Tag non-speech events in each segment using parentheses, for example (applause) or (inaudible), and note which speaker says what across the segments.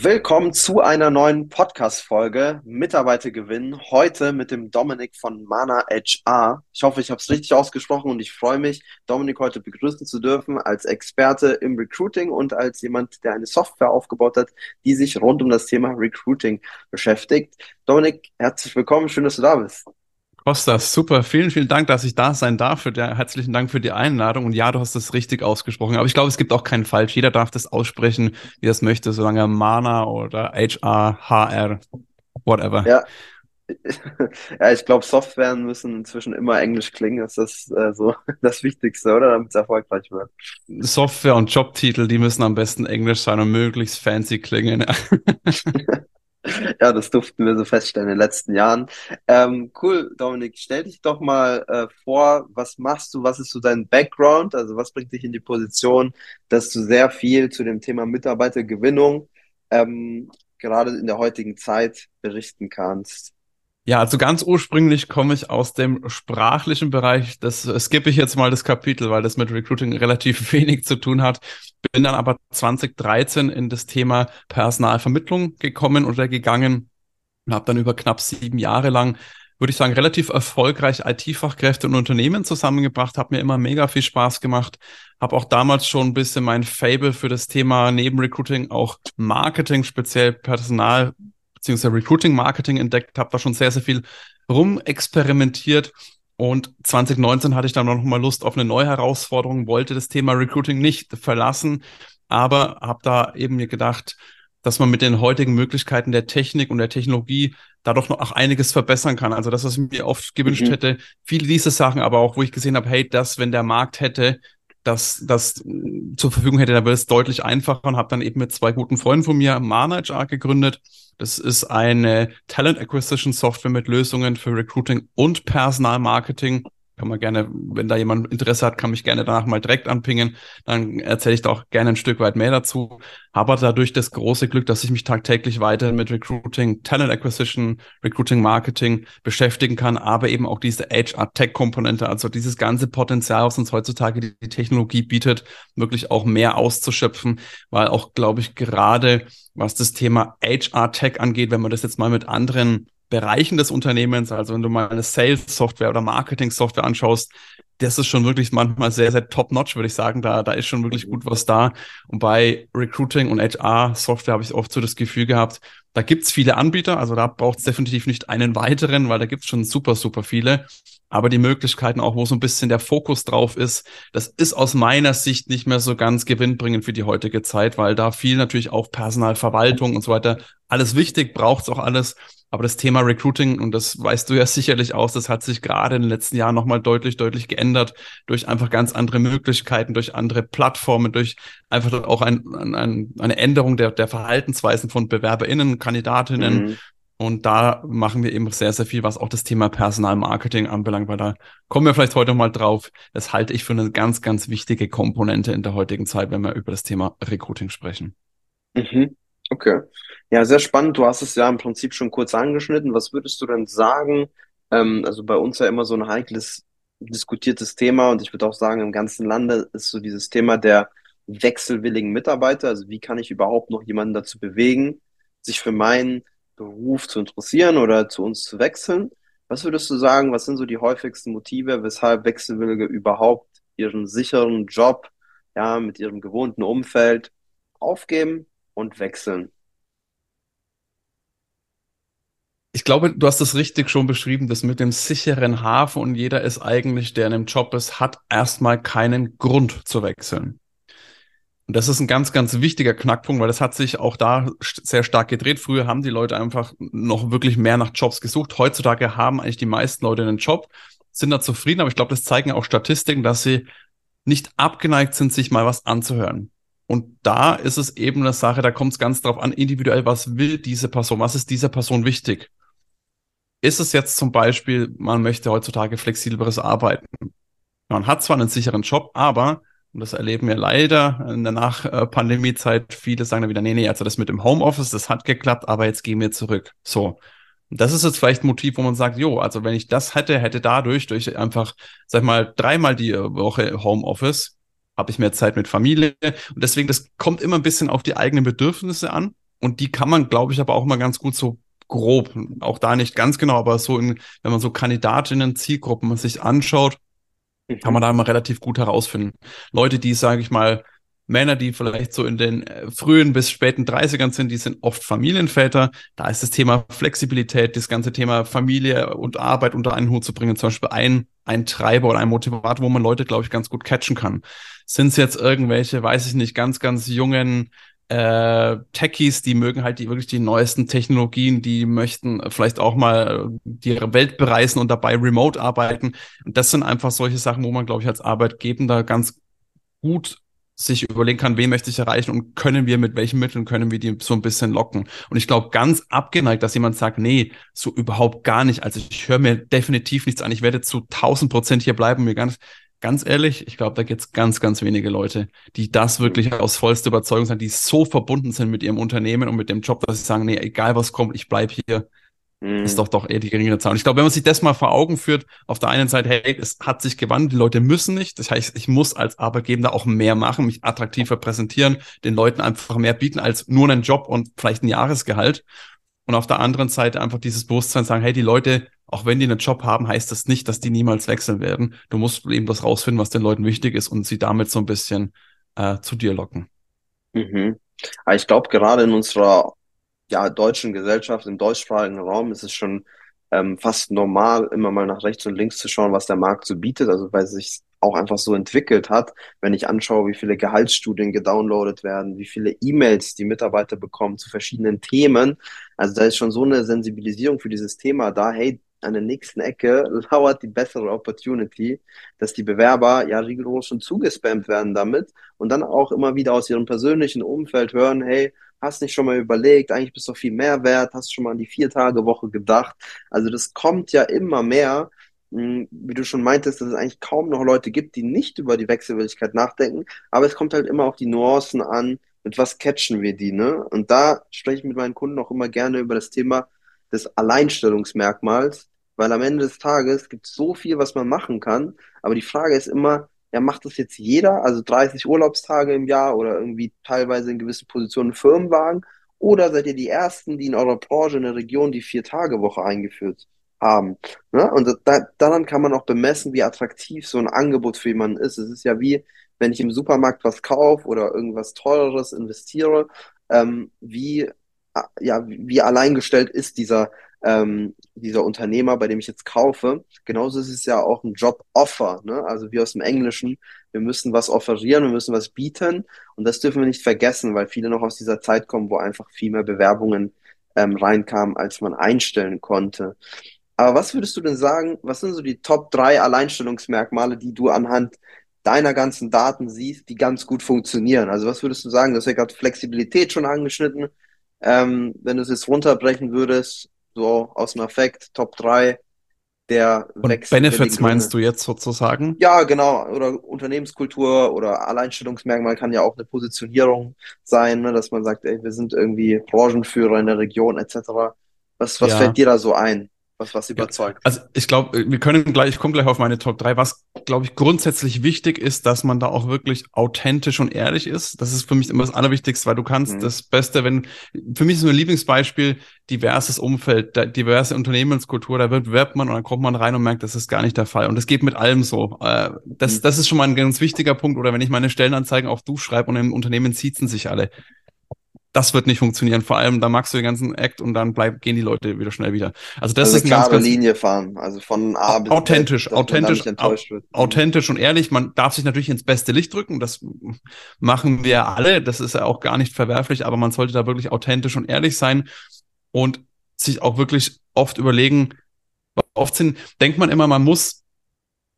Speaker 1: Willkommen zu einer neuen Podcast-Folge Mitarbeiter gewinnen. Heute mit dem Dominik von Mana HR. Ich hoffe, ich habe es richtig ausgesprochen und ich freue mich, Dominik heute begrüßen zu dürfen als Experte im Recruiting und als jemand, der eine Software aufgebaut hat, die sich rund um das Thema Recruiting beschäftigt. Dominik, herzlich willkommen. Schön, dass du da bist.
Speaker 2: Kostas, super. Vielen, vielen Dank, dass ich da sein darf. Für der, herzlichen Dank für die Einladung. Und ja, du hast das richtig ausgesprochen. Aber ich glaube, es gibt auch keinen Falsch. Jeder darf das aussprechen, wie er es möchte, solange Mana oder HR, HR, whatever.
Speaker 1: Ja. (laughs) Ja, ich glaube, Software müssen inzwischen immer Englisch klingen. Das ist äh, so (laughs) das Wichtigste, oder? Damit es erfolgreich wird.
Speaker 2: Software und Jobtitel, die müssen am besten Englisch sein und möglichst fancy klingen.
Speaker 1: Ja, (laughs) das durften wir so feststellen in den letzten Jahren. Ähm, cool, Dominik, stell dich doch mal äh, vor, was machst du, was ist so dein Background, also was bringt dich in die Position, dass du sehr viel zu dem Thema Mitarbeitergewinnung ähm, gerade in der heutigen Zeit berichten kannst.
Speaker 2: Ja, also ganz ursprünglich komme ich aus dem sprachlichen Bereich. Das skippe ich jetzt mal das Kapitel, weil das mit Recruiting relativ (laughs) wenig zu tun hat. Bin dann aber 2013 in das Thema Personalvermittlung gekommen oder gegangen und habe dann über knapp sieben Jahre lang, würde ich sagen, relativ erfolgreich IT-Fachkräfte und Unternehmen zusammengebracht. Hat mir immer mega viel Spaß gemacht. Habe auch damals schon ein bisschen mein Fable für das Thema neben Recruiting auch Marketing, speziell Personal beziehungsweise Recruiting Marketing entdeckt, habe da schon sehr, sehr viel rumexperimentiert. Und 2019 hatte ich dann noch mal Lust auf eine neue Herausforderung, wollte das Thema Recruiting nicht verlassen, aber habe da eben mir gedacht, dass man mit den heutigen Möglichkeiten der Technik und der Technologie da doch noch auch einiges verbessern kann. Also das, was ich mir oft gewünscht mhm. hätte, viele diese Sachen, aber auch, wo ich gesehen habe, hey, das, wenn der Markt hätte, das, das zur Verfügung hätte, dann wäre es deutlich einfacher und habe dann eben mit zwei guten Freunden von mir Manager gegründet das ist eine Talent Acquisition Software mit Lösungen für Recruiting und Personalmarketing kann man gerne, wenn da jemand Interesse hat, kann mich gerne danach mal direkt anpingen. Dann erzähle ich da auch gerne ein Stück weit mehr dazu. Habe dadurch das große Glück, dass ich mich tagtäglich weiter mit Recruiting, Talent Acquisition, Recruiting Marketing beschäftigen kann, aber eben auch diese HR-Tech-Komponente, also dieses ganze Potenzial, was uns heutzutage die, Technologie bietet, wirklich auch mehr auszuschöpfen, weil auch, glaube ich, gerade was das Thema HR-Tech angeht, wenn man das jetzt mal mit anderen Bereichen des Unternehmens, also wenn du mal eine Sales-Software oder Marketing-Software anschaust, das ist schon wirklich manchmal sehr, sehr top-notch, würde ich sagen. Da, da ist schon wirklich gut was da. Und bei Recruiting und HR-Software habe ich oft so das Gefühl gehabt, da gibt's viele Anbieter, also da braucht es definitiv nicht einen weiteren, weil da gibt's schon super, super viele. Aber die Möglichkeiten, auch wo so ein bisschen der Fokus drauf ist, das ist aus meiner Sicht nicht mehr so ganz gewinnbringend für die heutige Zeit, weil da viel natürlich auch Personalverwaltung und so weiter, alles wichtig, braucht's auch alles. Aber das Thema Recruiting, und das weißt du ja (laughs) sicherlich aus, das hat sich gerade in den letzten Jahren nochmal deutlich, deutlich geändert durch einfach ganz andere Möglichkeiten, durch andere Plattformen, durch einfach auch ein, ein, eine Änderung der, der Verhaltensweisen von BewerberInnen, Kandidatinnen. Mhm. Und da machen wir eben sehr, sehr viel, was auch das Thema Personalmarketing anbelangt, weil da kommen wir vielleicht heute mal drauf. Das halte ich für eine ganz, ganz wichtige Komponente in der heutigen Zeit, wenn wir über das Thema Recruiting sprechen.
Speaker 1: Mhm. Okay. Ja, sehr spannend. Du hast es ja im Prinzip schon kurz angeschnitten. Was würdest du denn sagen? Ähm, also bei uns ja immer so ein heikles, diskutiertes Thema und ich würde auch sagen, im ganzen Lande ist so dieses Thema der wechselwilligen Mitarbeiter. Also wie kann ich überhaupt noch jemanden dazu bewegen, sich für meinen Beruf zu interessieren oder zu uns zu wechseln? Was würdest du sagen, was sind so die häufigsten Motive, weshalb Wechselwillige überhaupt ihren sicheren Job, ja, mit ihrem gewohnten Umfeld aufgeben und wechseln.
Speaker 2: Ich glaube, du hast es richtig schon beschrieben, das mit dem sicheren Hafen und jeder ist eigentlich, der in einem Job ist, hat erstmal keinen Grund zu wechseln. Und das ist ein ganz, ganz wichtiger Knackpunkt, weil das hat sich auch da sehr stark gedreht. Früher haben die Leute einfach noch wirklich mehr nach Jobs gesucht. Heutzutage haben eigentlich die meisten Leute einen Job, sind da zufrieden, aber ich glaube, das zeigen auch Statistiken, dass sie nicht abgeneigt sind, sich mal was anzuhören. Und da ist es eben eine Sache, da kommt es ganz drauf an, individuell, was will diese Person, was ist dieser Person wichtig? Ist es jetzt zum Beispiel, man möchte heutzutage flexibleres Arbeiten? Man hat zwar einen sicheren Job, aber und das erleben wir leider in der Nach-Pandemie-Zeit. Viele sagen dann wieder, nee, nee, also das mit dem Homeoffice, das hat geklappt, aber jetzt gehen wir zurück. So. Und das ist jetzt vielleicht ein Motiv, wo man sagt, jo, also wenn ich das hätte, hätte dadurch, durch einfach, sag mal, dreimal die Woche Homeoffice, habe ich mehr Zeit mit Familie. Und deswegen, das kommt immer ein bisschen auf die eigenen Bedürfnisse an. Und die kann man, glaube ich, aber auch mal ganz gut so grob, auch da nicht ganz genau, aber so in, wenn man so Kandidatinnen, Zielgruppen sich anschaut, kann man da immer relativ gut herausfinden. Leute, die, sage ich mal, Männer, die vielleicht so in den äh, frühen bis späten 30ern sind, die sind oft Familienväter. Da ist das Thema Flexibilität, das ganze Thema Familie und Arbeit unter einen Hut zu bringen, zum Beispiel ein, ein Treiber oder ein Motivator, wo man Leute, glaube ich, ganz gut catchen kann. Sind es jetzt irgendwelche, weiß ich nicht, ganz, ganz jungen äh, Techies, die mögen halt die wirklich die neuesten Technologien, die möchten vielleicht auch mal die Welt bereisen und dabei remote arbeiten. Und das sind einfach solche Sachen, wo man, glaube ich, als Arbeitgebender ganz gut sich überlegen kann, wen möchte ich erreichen und können wir, mit welchen Mitteln können wir die so ein bisschen locken. Und ich glaube, ganz abgeneigt, dass jemand sagt, nee, so überhaupt gar nicht. Also ich höre mir definitiv nichts an. Ich werde zu 1000 Prozent hier bleiben, mir ganz, ganz ehrlich, ich glaube, da gibt es ganz, ganz wenige Leute, die das wirklich aus vollster Überzeugung sind, die so verbunden sind mit ihrem Unternehmen und mit dem Job, dass sie sagen, nee, egal was kommt, ich bleib hier. Mhm. Ist doch doch eher die geringere Zahl. Und ich glaube, wenn man sich das mal vor Augen führt, auf der einen Seite, hey, es hat sich gewandelt, die Leute müssen nicht. Das heißt, ich muss als Arbeitgeber auch mehr machen, mich attraktiver präsentieren, den Leuten einfach mehr bieten als nur einen Job und vielleicht ein Jahresgehalt. Und auf der anderen Seite einfach dieses Bewusstsein sagen, hey, die Leute auch wenn die einen Job haben, heißt das nicht, dass die niemals wechseln werden. Du musst eben das rausfinden, was den Leuten wichtig ist und sie damit so ein bisschen äh, zu dir locken.
Speaker 1: Mhm. Ich glaube, gerade in unserer ja, deutschen Gesellschaft, im deutschsprachigen Raum ist es schon ähm, fast normal, immer mal nach rechts und links zu schauen, was der Markt so bietet, also weil es sich auch einfach so entwickelt hat, wenn ich anschaue, wie viele Gehaltsstudien gedownloadet werden, wie viele E-Mails die Mitarbeiter bekommen zu verschiedenen Themen. Also da ist schon so eine Sensibilisierung für dieses Thema da, hey, an der nächsten Ecke lauert die bessere Opportunity, dass die Bewerber ja rigoros schon zugespammt werden damit und dann auch immer wieder aus ihrem persönlichen Umfeld hören, hey, hast nicht schon mal überlegt, eigentlich bist du viel mehr wert, hast schon mal an die Vier-Tage-Woche gedacht. Also das kommt ja immer mehr, hm, wie du schon meintest, dass es eigentlich kaum noch Leute gibt, die nicht über die Wechselwilligkeit nachdenken, aber es kommt halt immer auf die Nuancen an, mit was catchen wir die, ne? Und da spreche ich mit meinen Kunden auch immer gerne über das Thema, des Alleinstellungsmerkmals, weil am Ende des Tages gibt es so viel, was man machen kann. Aber die Frage ist immer, ja, macht das jetzt jeder, also 30 Urlaubstage im Jahr oder irgendwie teilweise in gewissen Positionen Firmenwagen? Oder seid ihr die Ersten, die in eurer Branche in der Region die Vier-Tage-Woche eingeführt haben? Ne? Und da, daran kann man auch bemessen, wie attraktiv so ein Angebot für jemanden ist. Es ist ja wie, wenn ich im Supermarkt was kaufe oder irgendwas Teureres investiere, ähm, wie ja, wie alleingestellt ist dieser, ähm, dieser Unternehmer, bei dem ich jetzt kaufe. Genauso ist es ja auch ein Job-Offer, ne? also wie aus dem Englischen. Wir müssen was offerieren, wir müssen was bieten und das dürfen wir nicht vergessen, weil viele noch aus dieser Zeit kommen, wo einfach viel mehr Bewerbungen ähm, reinkamen, als man einstellen konnte. Aber was würdest du denn sagen, was sind so die Top drei Alleinstellungsmerkmale, die du anhand deiner ganzen Daten siehst, die ganz gut funktionieren? Also was würdest du sagen? Du hast ja gerade Flexibilität schon angeschnitten. Ähm, wenn du es jetzt runterbrechen würdest, so aus dem Affekt, Top 3, der
Speaker 2: Und Wechsel Benefits meinst du jetzt sozusagen?
Speaker 1: Ja, genau. Oder Unternehmenskultur oder Alleinstellungsmerkmal kann ja auch eine Positionierung sein, ne, dass man sagt, ey, wir sind irgendwie Branchenführer in der Region etc. Was, was ja. fällt dir da so ein? Was, was überzeugt.
Speaker 2: Also ich glaube, wir können gleich, ich komme gleich auf meine Top 3. Was, glaube ich, grundsätzlich wichtig ist, dass man da auch wirklich authentisch und ehrlich ist. Das ist für mich immer das Allerwichtigste, weil du kannst mhm. das Beste, wenn, für mich ist so ein Lieblingsbeispiel, diverses Umfeld, diverse Unternehmenskultur, da wird man und dann kommt man rein und merkt, das ist gar nicht der Fall. Und das geht mit allem so. Äh, das, mhm. das ist schon mal ein ganz wichtiger Punkt. Oder wenn ich meine Stellenanzeigen auf Du schreibe und im Unternehmen siezen sich alle das wird nicht funktionieren. Vor allem, da magst du den ganzen Act und dann bleib, gehen die Leute wieder schnell wieder. Also das
Speaker 1: also
Speaker 2: ist
Speaker 1: eine klare ganz, Linie fahren, also von A bis
Speaker 2: authentisch, Z, authentisch, authentisch und ehrlich. Man darf sich natürlich ins beste Licht drücken. Das machen wir alle. Das ist ja auch gar nicht verwerflich, aber man sollte da wirklich authentisch und ehrlich sein und sich auch wirklich oft überlegen. Oft sind, denkt man immer, man muss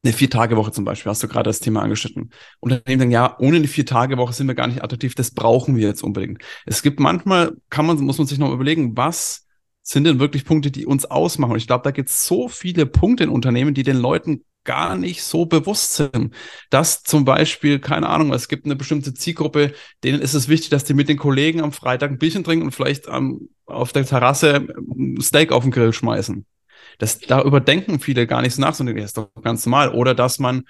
Speaker 2: eine Vier-Tage-Woche zum Beispiel, hast du gerade das Thema angeschnitten. Unternehmen denken, ja, ohne eine Vier-Tage-Woche sind wir gar nicht attraktiv, das brauchen wir jetzt unbedingt. Es gibt manchmal, kann man, muss man sich noch überlegen, was sind denn wirklich Punkte, die uns ausmachen? Und ich glaube, da gibt es so viele Punkte in Unternehmen, die den Leuten gar nicht so bewusst sind. Dass zum Beispiel, keine Ahnung, es gibt eine bestimmte Zielgruppe, denen ist es wichtig, dass die mit den Kollegen am Freitag ein Bierchen trinken und vielleicht ähm, auf der Terrasse ein Steak auf den Grill schmeißen. Das, da überdenken viele gar nicht so nach, sondern das ist doch ganz normal. Oder dass man,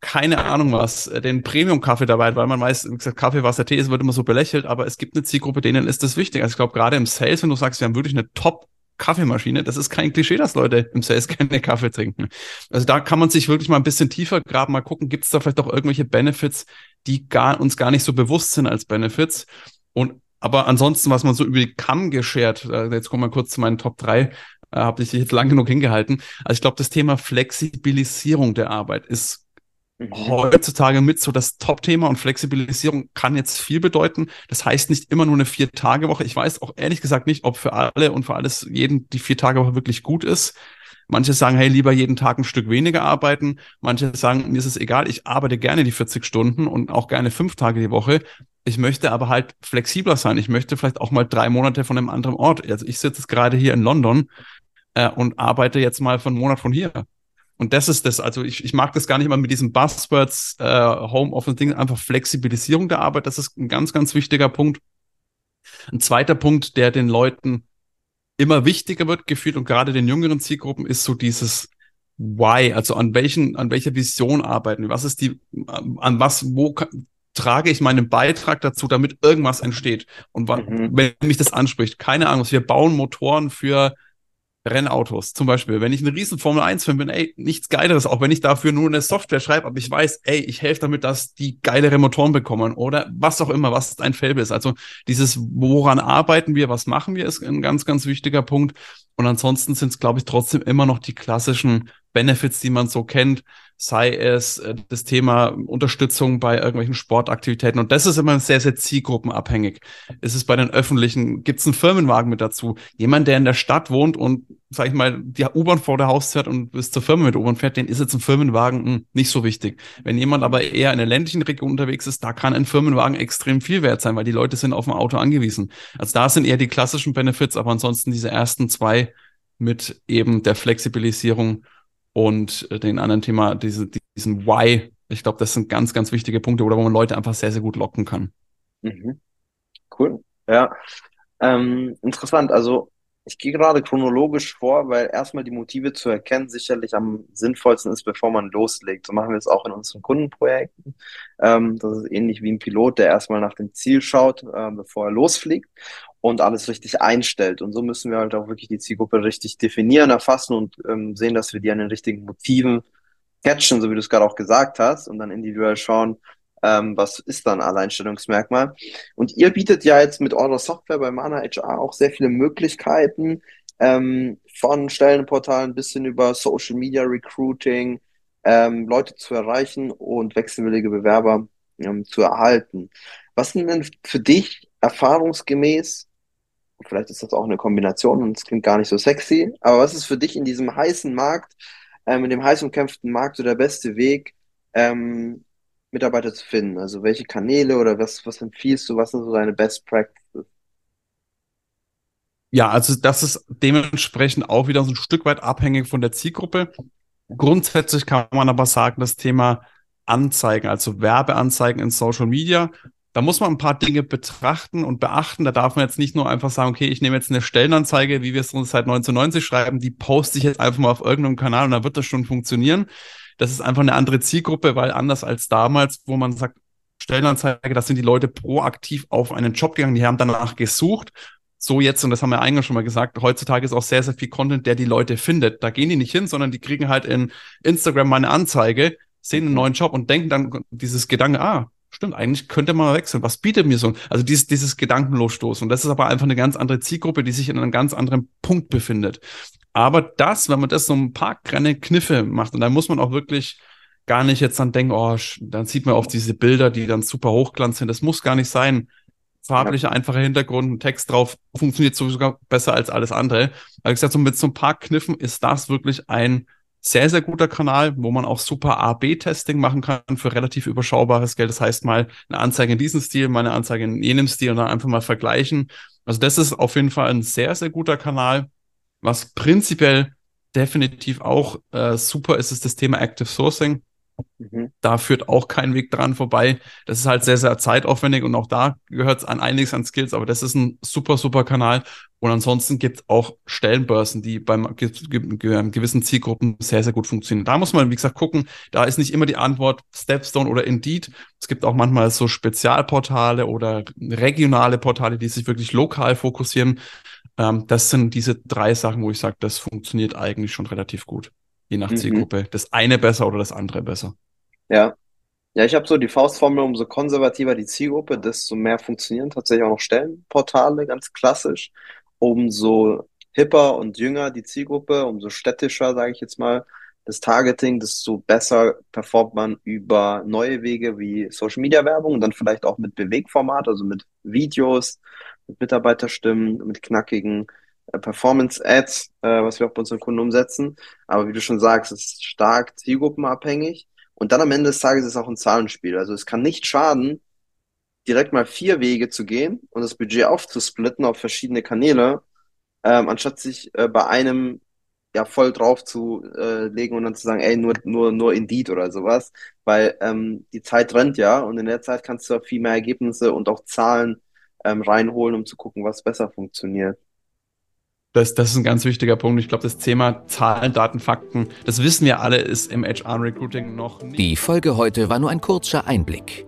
Speaker 2: keine Ahnung was, äh, den Premium-Kaffee dabei hat, weil man weiß, wie gesagt, Kaffee, Wasser, Tee, es wird immer so belächelt, aber es gibt eine Zielgruppe, denen ist das wichtig. Also ich glaube, gerade im Sales, wenn du sagst, wir haben wirklich eine Top- Kaffeemaschine. Das ist kein Klischee, dass Leute im Sales (laughs) gerne Kaffee trinken. Also da kann man sich wirklich mal ein bisschen tiefer graben, mal gucken, gibt es da vielleicht auch irgendwelche Benefits, die gar, uns gar nicht so bewusst sind als Benefits. Und aber ansonsten, was man so über die Kamm geschert, äh, jetzt kommen wir kurz zu meinen Top 3, äh, habe ich jetzt lang genug hingehalten. Also ich glaube, das Thema Flexibilisierung der Arbeit ist mhm. heutzutage mit so das Top-Thema und Flexibilisierung kann jetzt viel bedeuten. Das heißt nicht immer nur eine Vier-Tage-Woche. Ich weiß auch ehrlich gesagt nicht, ob für alle und für alles jeden die Vier-Tage-Woche wirklich gut ist. Manche sagen, hey, lieber jeden Tag ein Stück weniger arbeiten. Manche sagen, mir ist es egal, ich arbeite gerne die 40 Stunden und auch gerne fünf Tage die Woche. Ich möchte aber halt flexibler sein. Ich möchte vielleicht auch mal drei Monate von einem anderen Ort. Also ich sitze jetzt gerade hier in London äh, und arbeite jetzt mal von Monat von hier. Und das ist das. Also ich, ich mag das gar nicht immer mit diesen Buzzwords, äh, Homeoffice-Ding, einfach Flexibilisierung der Arbeit. Das ist ein ganz, ganz wichtiger Punkt. Ein zweiter Punkt, der den Leuten immer wichtiger wird, gefühlt und gerade den jüngeren Zielgruppen, ist so dieses Why, also an welchen, an welcher Vision arbeiten wir? Was ist die, an was, wo trage ich meinen Beitrag dazu, damit irgendwas entsteht? Und mhm. wenn mich das anspricht, keine Ahnung, wir bauen Motoren für Rennautos zum Beispiel. Wenn ich ein riesen Formel 1-Fan bin, ey, nichts Geileres, auch wenn ich dafür nur eine Software schreibe, aber ich weiß, ey, ich helfe damit, dass die geilere Motoren bekommen oder was auch immer, was dein Feld ist. Also dieses, woran arbeiten wir, was machen wir, ist ein ganz, ganz wichtiger Punkt. Und ansonsten sind es, glaube ich, trotzdem immer noch die klassischen Benefits, die man so kennt, sei es äh, das Thema Unterstützung bei irgendwelchen Sportaktivitäten. Und das ist immer sehr, sehr zielgruppenabhängig. Ist es bei den öffentlichen, gibt es einen Firmenwagen mit dazu? Jemand, der in der Stadt wohnt und, sag ich mal, die U-Bahn vor der Haus fährt und bis zur Firma mit U-Bahn fährt, den ist jetzt ein Firmenwagen mh, hm, nicht so wichtig. Wenn jemand aber eher in der ländlichen Region unterwegs ist, da kann ein Firmenwagen extrem viel wert sein, weil die Leute sind auf ein Auto angewiesen. Also da sind eher die klassischen Benefits, aber ansonsten diese ersten zwei mit eben der Flexibilisierung und äh, den anderen Thema, diese, diesen Why. Ich glaube, das sind ganz, ganz wichtige Punkte, oder wo man Leute einfach sehr, sehr gut locken kann.
Speaker 1: Mhm. Cool. Ja. Ähm, interessant. Also ich gehe gerade chronologisch vor, weil erstmal die Motive zu erkennen sicherlich am sinnvollsten ist, bevor man loslegt. So machen wir es auch in unseren Kundenprojekten. Ähm, das ist ähnlich wie ein Pilot, der erstmal nach dem Ziel schaut, äh, bevor er losfliegt und alles richtig einstellt. Und so müssen wir halt auch wirklich die Zielgruppe richtig definieren, erfassen und ähm, sehen, dass wir die an den richtigen Motiven catchen, so wie du es gerade auch gesagt hast, und dann individuell schauen, ähm, was ist dann Alleinstellungsmerkmal. Und ihr bietet ja jetzt mit eurer Software bei Mana HR auch sehr viele Möglichkeiten, ähm, von Stellenportalen bis hin über Social Media Recruiting, ähm, Leute zu erreichen und wechselwillige Bewerber ähm, zu erhalten. Was sind denn für dich erfahrungsgemäß vielleicht ist das auch eine Kombination und es klingt gar nicht so sexy, aber was ist für dich in diesem heißen Markt, ähm, in dem heiß umkämpften Markt so der beste Weg, ähm, Mitarbeiter zu finden? Also welche Kanäle oder was, was empfiehlst du, was sind so deine Best Practices?
Speaker 2: Ja, also das ist dementsprechend auch wieder so ein Stück weit abhängig von der Zielgruppe. Grundsätzlich kann man aber sagen, das Thema Anzeigen, also Werbeanzeigen in Social Media da muss man ein paar Dinge betrachten und beachten. Da darf man jetzt nicht nur einfach sagen, okay, ich nehme jetzt eine Stellenanzeige, wie wir es uns seit 1990 schreiben, die poste ich jetzt einfach mal auf irgendeinem Kanal und dann wird das schon funktionieren. Das ist einfach eine andere Zielgruppe, weil anders als damals, wo man sagt, Stellenanzeige, da sind die Leute proaktiv auf einen Job gegangen, die haben danach gesucht. So jetzt, und das haben wir eingangs schon mal gesagt, heutzutage ist auch sehr, sehr viel Content, der die Leute findet. Da gehen die nicht hin, sondern die kriegen halt in Instagram mal eine Anzeige, sehen einen neuen Job und denken dann dieses Gedanke, ah, stimmt, eigentlich könnte man wechseln. Was bietet mir so? Also dieses, dieses Gedankenlosstoßen. Und das ist aber einfach eine ganz andere Zielgruppe, die sich in einem ganz anderen Punkt befindet. Aber das, wenn man das so ein paar kleine Kniffe macht, und da muss man auch wirklich gar nicht jetzt dann denken, oh, dann sieht man oft diese Bilder, die dann super hochglanz sind. Das muss gar nicht sein. Farblicher, einfacher Hintergrund, ein Text drauf, funktioniert sogar besser als alles andere. Aber ich gesagt, so mit so ein paar Kniffen ist das wirklich ein sehr, sehr guter Kanal, wo man auch super A-B-Testing machen kann für relativ überschaubares Geld. Das heißt mal eine Anzeige in diesem Stil, mal eine Anzeige in jenem Stil und dann einfach mal vergleichen. Also das ist auf jeden Fall ein sehr, sehr guter Kanal. Was prinzipiell definitiv auch äh, super ist, ist das Thema Active Sourcing. Mhm. Da führt auch kein Weg dran vorbei. Das ist halt sehr, sehr zeitaufwendig und auch da gehört es an einiges an Skills, aber das ist ein super, super Kanal. Und ansonsten gibt es auch Stellenbörsen, die beim gewissen Zielgruppen sehr, sehr gut funktionieren. Da muss man, wie gesagt, gucken. Da ist nicht immer die Antwort Stepstone oder Indeed. Es gibt auch manchmal so Spezialportale oder regionale Portale, die sich wirklich lokal fokussieren. Ähm, das sind diese drei Sachen, wo ich sage, das funktioniert eigentlich schon relativ gut je nach mhm. Zielgruppe. Das eine besser oder das andere besser.
Speaker 1: Ja. Ja, ich habe so die Faustformel, umso konservativer die Zielgruppe, desto mehr funktionieren tatsächlich auch noch Stellenportale, ganz klassisch. Umso hipper und jünger die Zielgruppe, umso städtischer, sage ich jetzt mal, das Targeting, desto besser performt man über neue Wege wie Social Media Werbung und dann vielleicht auch mit Bewegformat, also mit Videos, mit Mitarbeiterstimmen, mit knackigen äh, Performance-Ads, äh, was wir auch bei unseren Kunden umsetzen. Aber wie du schon sagst, es ist stark zielgruppenabhängig. Und dann am Ende des Tages ist es auch ein Zahlenspiel. Also es kann nicht schaden, direkt mal vier Wege zu gehen und das Budget aufzusplitten auf verschiedene Kanäle, ähm, anstatt sich äh, bei einem ja voll drauf zu äh, legen und dann zu sagen, ey, nur, nur, nur Indeed oder sowas. Weil ähm, die Zeit rennt ja und in der Zeit kannst du auch viel mehr Ergebnisse und auch Zahlen ähm, reinholen, um zu gucken, was besser funktioniert.
Speaker 2: Das, das ist ein ganz wichtiger Punkt. Ich glaube, das Thema Zahlen, Daten, Fakten, das wissen wir alle, ist im HR-Recruiting noch
Speaker 3: nicht. Die Folge heute war nur ein kurzer Einblick.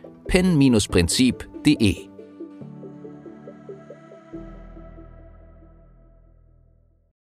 Speaker 3: www.pen-prinzip.de.